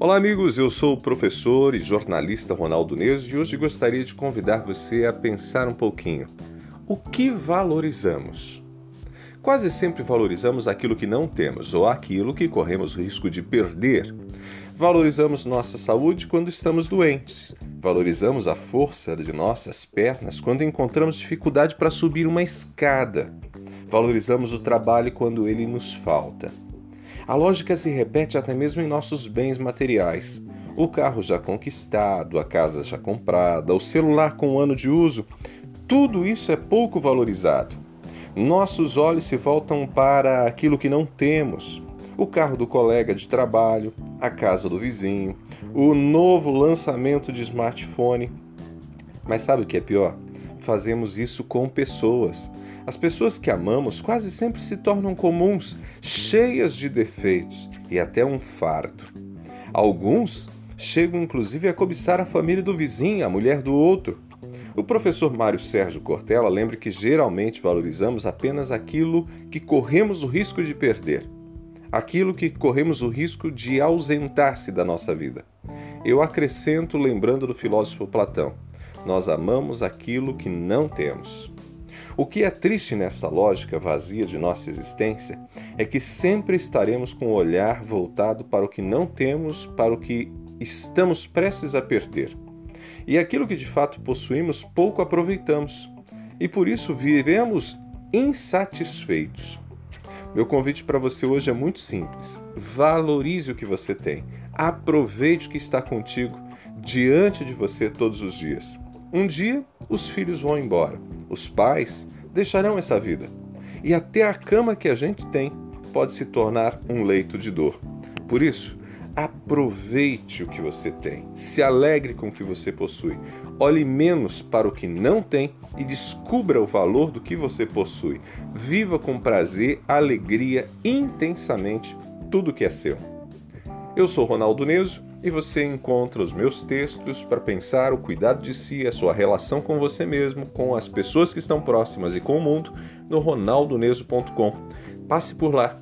Olá, amigos. Eu sou o professor e jornalista Ronaldo Neso e hoje gostaria de convidar você a pensar um pouquinho. O que valorizamos? Quase sempre valorizamos aquilo que não temos ou aquilo que corremos risco de perder. Valorizamos nossa saúde quando estamos doentes. Valorizamos a força de nossas pernas quando encontramos dificuldade para subir uma escada. Valorizamos o trabalho quando ele nos falta. A lógica se repete até mesmo em nossos bens materiais. O carro já conquistado, a casa já comprada, o celular com um ano de uso, tudo isso é pouco valorizado. Nossos olhos se voltam para aquilo que não temos: o carro do colega de trabalho, a casa do vizinho, o novo lançamento de smartphone. Mas sabe o que é pior? Fazemos isso com pessoas. As pessoas que amamos quase sempre se tornam comuns, cheias de defeitos e até um fardo. Alguns chegam inclusive a cobiçar a família do vizinho, a mulher do outro. O professor Mário Sérgio Cortella lembra que geralmente valorizamos apenas aquilo que corremos o risco de perder, aquilo que corremos o risco de ausentar-se da nossa vida. Eu acrescento lembrando do filósofo Platão: nós amamos aquilo que não temos. O que é triste nessa lógica vazia de nossa existência é que sempre estaremos com o olhar voltado para o que não temos, para o que estamos prestes a perder. E aquilo que de fato possuímos pouco aproveitamos. E por isso vivemos insatisfeitos. Meu convite para você hoje é muito simples. Valorize o que você tem. Aproveite o que está contigo diante de você todos os dias. Um dia os filhos vão embora, os pais deixarão essa vida, e até a cama que a gente tem pode se tornar um leito de dor. Por isso, aproveite o que você tem, se alegre com o que você possui, olhe menos para o que não tem e descubra o valor do que você possui. Viva com prazer, alegria, intensamente tudo que é seu. Eu sou Ronaldo Neso e você encontra os meus textos para pensar o cuidado de si, a sua relação com você mesmo, com as pessoas que estão próximas e com o mundo no ronaldoneso.com. Passe por lá.